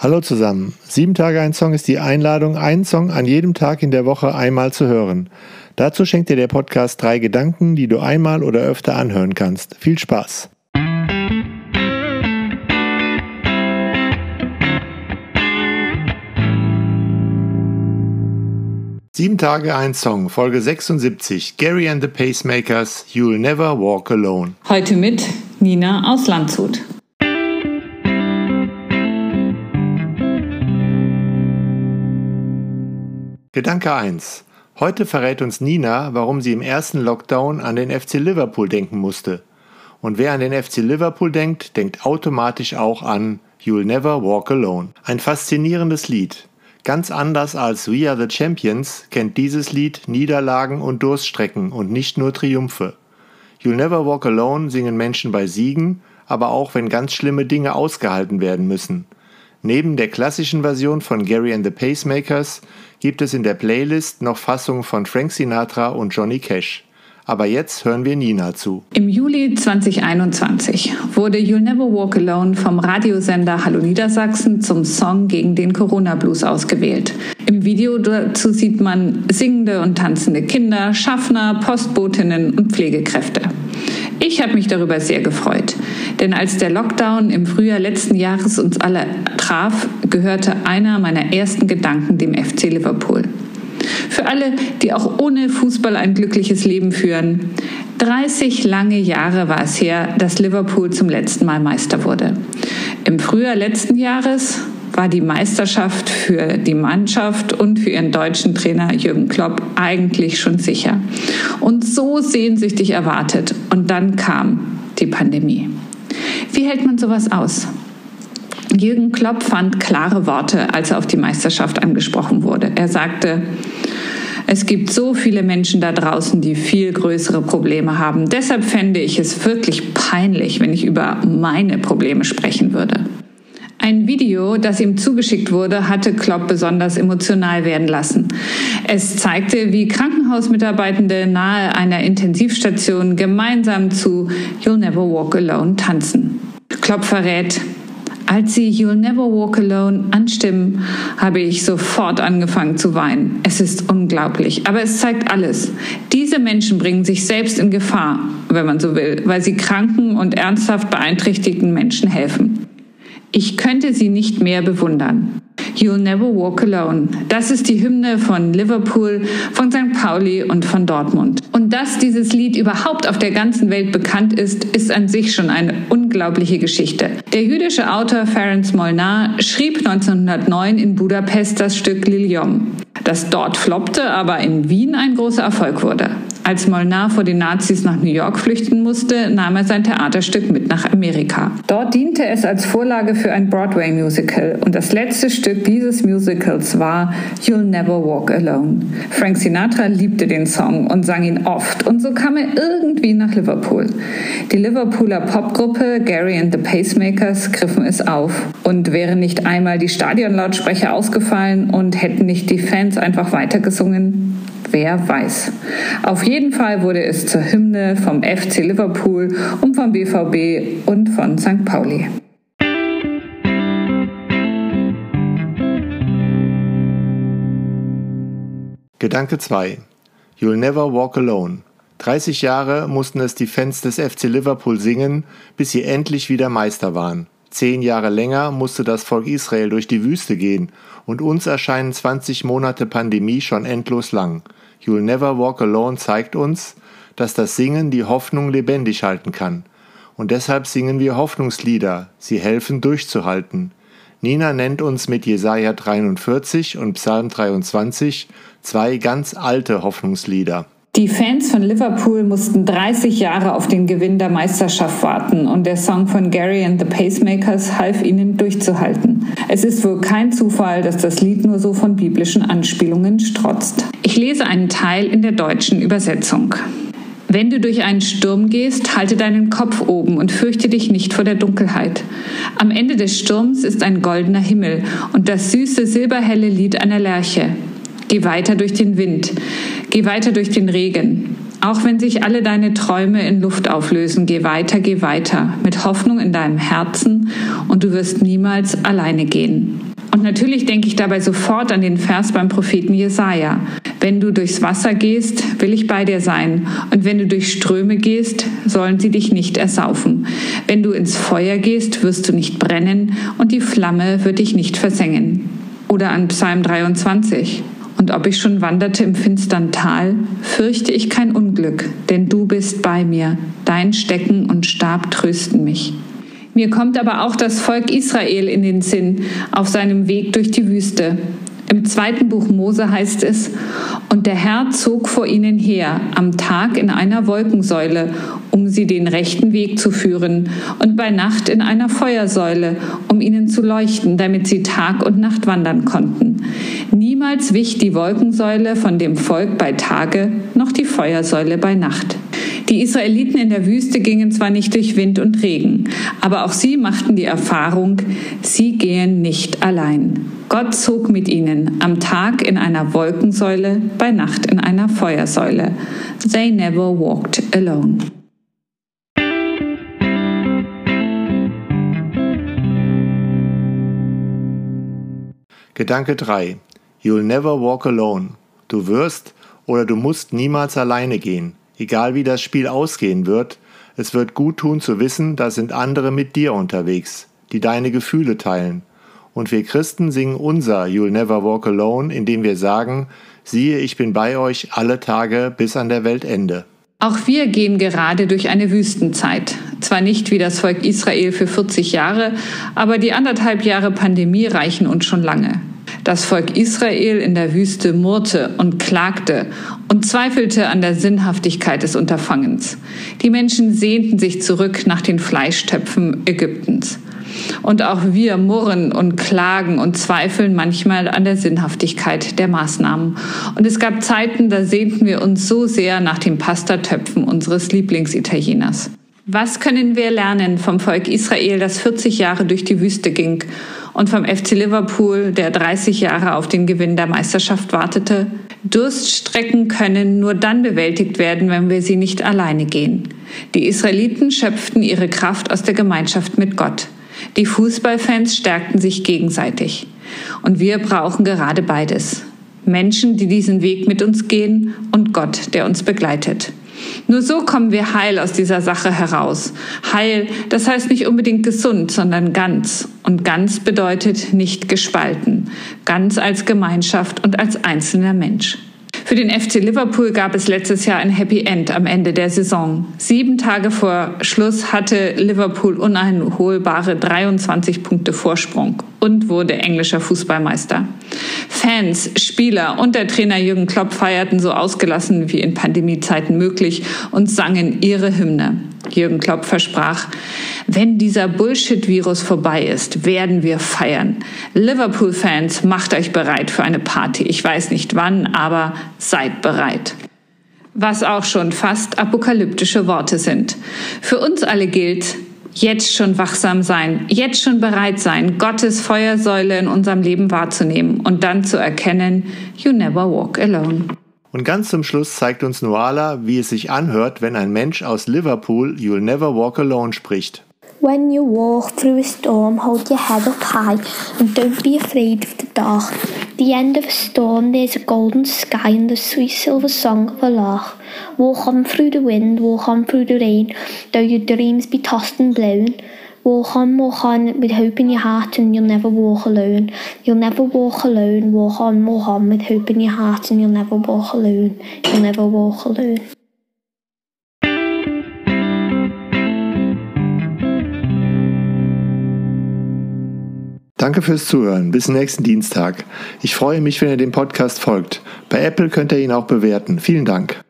Hallo zusammen. Sieben Tage ein Song ist die Einladung, einen Song an jedem Tag in der Woche einmal zu hören. Dazu schenkt dir der Podcast drei Gedanken, die du einmal oder öfter anhören kannst. Viel Spaß! Sieben Tage ein Song, Folge 76, Gary and the Pacemakers, You'll Never Walk Alone. Heute mit Nina aus Landshut. Gedanke 1. Heute verrät uns Nina, warum sie im ersten Lockdown an den FC Liverpool denken musste. Und wer an den FC Liverpool denkt, denkt automatisch auch an You'll Never Walk Alone. Ein faszinierendes Lied. Ganz anders als We Are the Champions kennt dieses Lied Niederlagen und Durststrecken und nicht nur Triumphe. You'll Never Walk Alone singen Menschen bei Siegen, aber auch wenn ganz schlimme Dinge ausgehalten werden müssen. Neben der klassischen Version von Gary and the Pacemakers gibt es in der Playlist noch Fassungen von Frank Sinatra und Johnny Cash. Aber jetzt hören wir Nina zu. Im Juli 2021 wurde You'll Never Walk Alone vom Radiosender Hallo Niedersachsen zum Song gegen den Corona-Blues ausgewählt. Im Video dazu sieht man singende und tanzende Kinder, Schaffner, Postbotinnen und Pflegekräfte. Ich habe mich darüber sehr gefreut, denn als der Lockdown im Frühjahr letzten Jahres uns alle traf, gehörte einer meiner ersten Gedanken dem FC Liverpool. Für alle, die auch ohne Fußball ein glückliches Leben führen. 30 lange Jahre war es her, dass Liverpool zum letzten Mal Meister wurde. Im Frühjahr letzten Jahres war die Meisterschaft für die Mannschaft und für ihren deutschen Trainer Jürgen Klopp eigentlich schon sicher. Und so sehnsüchtig erwartet. Und dann kam die Pandemie. Wie hält man sowas aus? Jürgen Klopp fand klare Worte, als er auf die Meisterschaft angesprochen wurde. Er sagte, es gibt so viele Menschen da draußen, die viel größere Probleme haben. Deshalb fände ich es wirklich peinlich, wenn ich über meine Probleme sprechen würde. Ein Video, das ihm zugeschickt wurde, hatte Klopp besonders emotional werden lassen. Es zeigte, wie Krankenhausmitarbeitende nahe einer Intensivstation gemeinsam zu You'll Never Walk Alone tanzen. Klopp verrät, als sie You'll Never Walk Alone anstimmen, habe ich sofort angefangen zu weinen. Es ist unglaublich, aber es zeigt alles. Diese Menschen bringen sich selbst in Gefahr, wenn man so will, weil sie kranken und ernsthaft beeinträchtigten Menschen helfen. Ich könnte sie nicht mehr bewundern. You'll Never Walk Alone. Das ist die Hymne von Liverpool, von St. Pauli und von Dortmund. Und dass dieses Lied überhaupt auf der ganzen Welt bekannt ist, ist an sich schon eine unglaubliche Geschichte. Der jüdische Autor Ferenc Molnar schrieb 1909 in Budapest das Stück Lilium, das dort floppte, aber in Wien ein großer Erfolg wurde. Als Molnar vor den Nazis nach New York flüchten musste, nahm er sein Theaterstück mit nach Amerika. Dort diente es als Vorlage für ein Broadway-Musical und das letzte Stück dieses Musicals war You'll Never Walk Alone. Frank Sinatra liebte den Song und sang ihn oft und so kam er irgendwie nach Liverpool. Die Liverpooler Popgruppe Gary and the Pacemakers griffen es auf und wären nicht einmal die Stadionlautsprecher ausgefallen und hätten nicht die Fans einfach weitergesungen, Wer weiß. Auf jeden Fall wurde es zur Hymne vom FC Liverpool und vom BVB und von St. Pauli. Gedanke 2. You'll never walk alone. 30 Jahre mussten es die Fans des FC Liverpool singen, bis sie endlich wieder Meister waren. Zehn Jahre länger musste das Volk Israel durch die Wüste gehen, und uns erscheinen 20 Monate Pandemie schon endlos lang. You'll Never Walk Alone zeigt uns, dass das Singen die Hoffnung lebendig halten kann. Und deshalb singen wir Hoffnungslieder, sie helfen durchzuhalten. Nina nennt uns mit Jesaja 43 und Psalm 23 zwei ganz alte Hoffnungslieder. Die Fans von Liverpool mussten 30 Jahre auf den Gewinn der Meisterschaft warten und der Song von Gary and the Pacemakers half ihnen durchzuhalten. Es ist wohl kein Zufall, dass das Lied nur so von biblischen Anspielungen strotzt. Ich lese einen Teil in der deutschen Übersetzung. Wenn du durch einen Sturm gehst, halte deinen Kopf oben und fürchte dich nicht vor der Dunkelheit. Am Ende des Sturms ist ein goldener Himmel und das süße silberhelle Lied einer Lerche. Geh weiter durch den Wind. Geh weiter durch den Regen. Auch wenn sich alle deine Träume in Luft auflösen, geh weiter, geh weiter, mit Hoffnung in deinem Herzen und du wirst niemals alleine gehen. Und natürlich denke ich dabei sofort an den Vers beim Propheten Jesaja. Wenn du durchs Wasser gehst, will ich bei dir sein. Und wenn du durch Ströme gehst, sollen sie dich nicht ersaufen. Wenn du ins Feuer gehst, wirst du nicht brennen und die Flamme wird dich nicht versengen. Oder an Psalm 23. Und ob ich schon wanderte im finstern Tal, fürchte ich kein Unglück, denn du bist bei mir. Dein Stecken und Stab trösten mich. Mir kommt aber auch das Volk Israel in den Sinn auf seinem Weg durch die Wüste. Im zweiten Buch Mose heißt es, und der Herr zog vor ihnen her am Tag in einer Wolkensäule, um sie den rechten Weg zu führen, und bei Nacht in einer Feuersäule, um ihnen zu leuchten, damit sie Tag und Nacht wandern konnten. Niemals wich die Wolkensäule von dem Volk bei Tage, noch die Feuersäule bei Nacht. Die Israeliten in der Wüste gingen zwar nicht durch Wind und Regen, aber auch sie machten die Erfahrung, sie gehen nicht allein. Gott zog mit ihnen am Tag in einer Wolkensäule, bei Nacht in einer Feuersäule. They never walked alone. Gedanke 3. You'll never walk alone. Du wirst oder du musst niemals alleine gehen. Egal wie das Spiel ausgehen wird, es wird gut tun zu wissen, da sind andere mit dir unterwegs, die deine Gefühle teilen. Und wir Christen singen unser You'll Never Walk Alone, indem wir sagen, siehe, ich bin bei euch alle Tage bis an der Weltende. Auch wir gehen gerade durch eine Wüstenzeit. Zwar nicht wie das Volk Israel für 40 Jahre, aber die anderthalb Jahre Pandemie reichen uns schon lange. Das Volk Israel in der Wüste murrte und klagte und zweifelte an der Sinnhaftigkeit des Unterfangens. Die Menschen sehnten sich zurück nach den Fleischtöpfen Ägyptens. Und auch wir murren und klagen und zweifeln manchmal an der Sinnhaftigkeit der Maßnahmen. Und es gab Zeiten, da sehnten wir uns so sehr nach den Pastatöpfen unseres Lieblingsitalieners. Was können wir lernen vom Volk Israel, das 40 Jahre durch die Wüste ging und vom FC Liverpool, der 30 Jahre auf den Gewinn der Meisterschaft wartete? Durststrecken können nur dann bewältigt werden, wenn wir sie nicht alleine gehen. Die Israeliten schöpften ihre Kraft aus der Gemeinschaft mit Gott. Die Fußballfans stärkten sich gegenseitig. Und wir brauchen gerade beides. Menschen, die diesen Weg mit uns gehen und Gott, der uns begleitet. Nur so kommen wir heil aus dieser Sache heraus. Heil, das heißt nicht unbedingt gesund, sondern ganz. Und ganz bedeutet nicht gespalten. Ganz als Gemeinschaft und als einzelner Mensch. Für den FC Liverpool gab es letztes Jahr ein Happy End am Ende der Saison. Sieben Tage vor Schluss hatte Liverpool uneinholbare 23 Punkte Vorsprung und wurde englischer Fußballmeister. Fans, Spieler und der Trainer Jürgen Klopp feierten so ausgelassen wie in Pandemiezeiten möglich und sangen ihre Hymne. Jürgen Klopp versprach, wenn dieser Bullshit-Virus vorbei ist, werden wir feiern. Liverpool-Fans, macht euch bereit für eine Party. Ich weiß nicht wann, aber seid bereit. Was auch schon fast apokalyptische Worte sind. Für uns alle gilt, jetzt schon wachsam sein, jetzt schon bereit sein, Gottes Feuersäule in unserem Leben wahrzunehmen und dann zu erkennen, you never walk alone. Und ganz zum Schluss zeigt uns Noala, wie es sich anhört, wenn ein Mensch aus Liverpool You'll Never Walk Alone spricht. When you walk through a storm, hold your head up high and don't be afraid of the dark. The end of a storm, there's a golden sky and the sweet silver song of a lark. Walk on through the wind, walk on through the rain, though your dreams be tossed and blown. Walk on, walk on with hope in your heart, and you'll never walk alone. You'll never walk alone. Walk on, walk on with hope in your heart, and you'll never walk alone. You'll never walk alone. Danke fürs Zuhören. Bis nächsten Dienstag. Ich freue mich, wenn ihr dem Podcast folgt. Bei Apple könnt ihr ihn auch bewerten. Vielen Dank.